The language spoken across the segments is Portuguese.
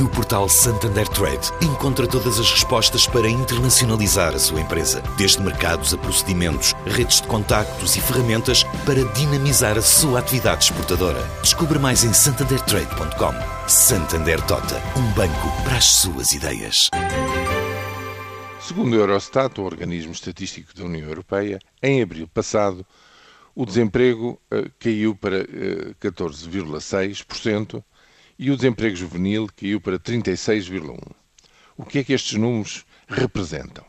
No portal Santander Trade, encontra todas as respostas para internacionalizar a sua empresa, desde mercados a procedimentos, redes de contactos e ferramentas para dinamizar a sua atividade exportadora. Descubra mais em santandertrade.com. Santander Tota, um banco para as suas ideias. Segundo o Eurostat, o organismo estatístico da União Europeia, em abril passado, o desemprego uh, caiu para uh, 14,6% e o desemprego juvenil caiu para 36,1%. O que é que estes números representam?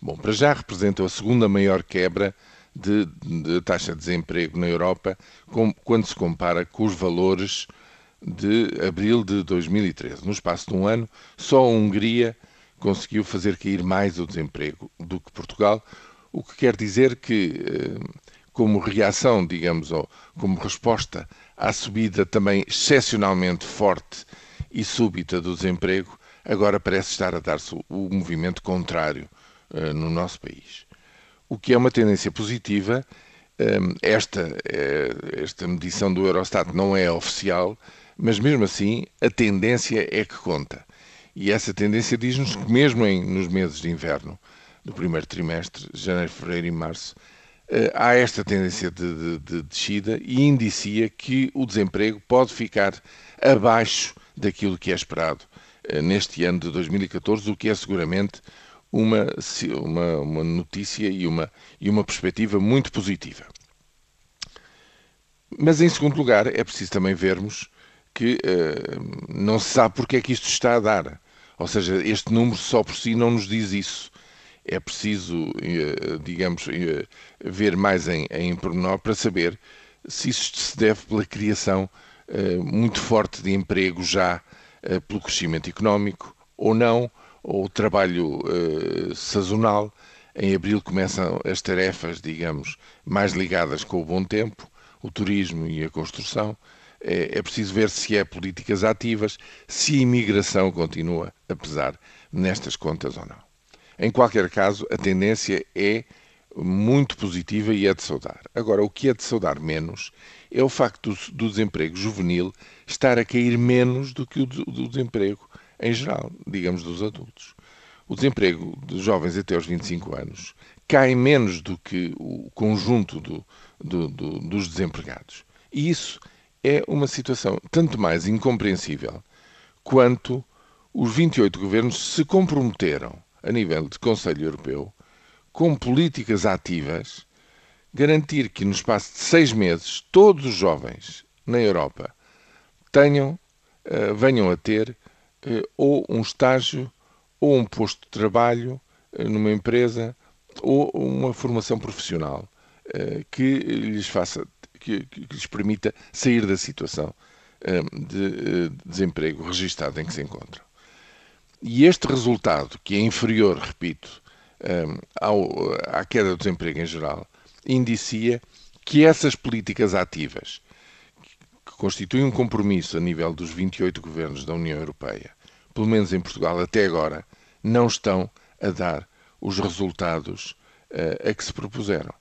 Bom, para já representam a segunda maior quebra de, de taxa de desemprego na Europa com, quando se compara com os valores de abril de 2013. No espaço de um ano, só a Hungria conseguiu fazer cair mais o desemprego do que Portugal, o que quer dizer que, eh, como reação, digamos, ou como resposta à subida também excepcionalmente forte e súbita do desemprego, agora parece estar a dar-se o movimento contrário uh, no nosso país. O que é uma tendência positiva. Um, esta, eh, esta medição do Eurostat não é oficial, mas mesmo assim a tendência é que conta. E essa tendência diz-nos que, mesmo em, nos meses de inverno, do primeiro trimestre, janeiro, fevereiro e março, há esta tendência de, de, de, descida e indicia que o desemprego pode ficar abaixo daquilo que é esperado eh, neste ano de 2014, o que é seguramente uma, uma, uma notícia e uma, e uma perspectiva muito positiva. Mas, em segundo lugar, é preciso também vermos que uh, não se sabe porque é que isto está a dar. Ou seja, este número só por si não nos diz isso é preciso, eh, digamos, eh, ver mais em, em pormenor para saber se isto se deve pela criação eh, muito forte de emprego já pelo crescimento económico ou não, ou trabalho sazonal. Em abril começam as tarefas, digamos, mais ligadas com o bom tempo, o turismo e a construção. É, é preciso ver se é políticas ativas, se a imigração continua a pesar nestas contas ou não. Em qualquer caso, a tendência é muito positiva e é de saudar. Agora, o que é de saudar menos é o facto do, do desemprego juvenil estar a cair menos do que o do, do desemprego em geral, digamos, dos adultos. O desemprego dos jovens até aos 25 anos cai menos do que o conjunto do, do, do, dos desempregados. E isso é uma situação tanto mais incompreensível quanto os 28 governos se comprometeram a nível de Conselho Europeu, com políticas ativas, garantir que no espaço de seis meses todos os jovens na Europa tenham, uh, venham a ter uh, ou um estágio ou um posto de trabalho uh, numa empresa ou uma formação profissional que lhes faça, que, que, lhes permita sair da situação de desemprego registado em que se encontram. E este resultado, que é inferior, repito, hum, ao, à queda do desemprego em geral, indicia que essas políticas ativas, que constituem um compromisso a nível dos 28 governos da União Europeia, pelo menos em Portugal até agora, não estão a dar os resultados uh, a que se propuseram.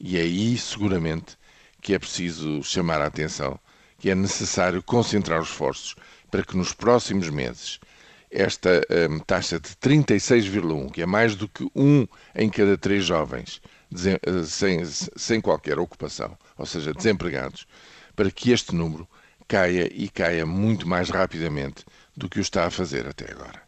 E é aí, seguramente, que é preciso chamar a atenção que é necessário concentrar os esforços para que nos próximos meses esta um, taxa de 36,1, que é mais do que um em cada três jovens eh, sem, sem qualquer ocupação, ou seja, desempregados, para que este número caia e caia muito mais rapidamente do que o está a fazer até agora.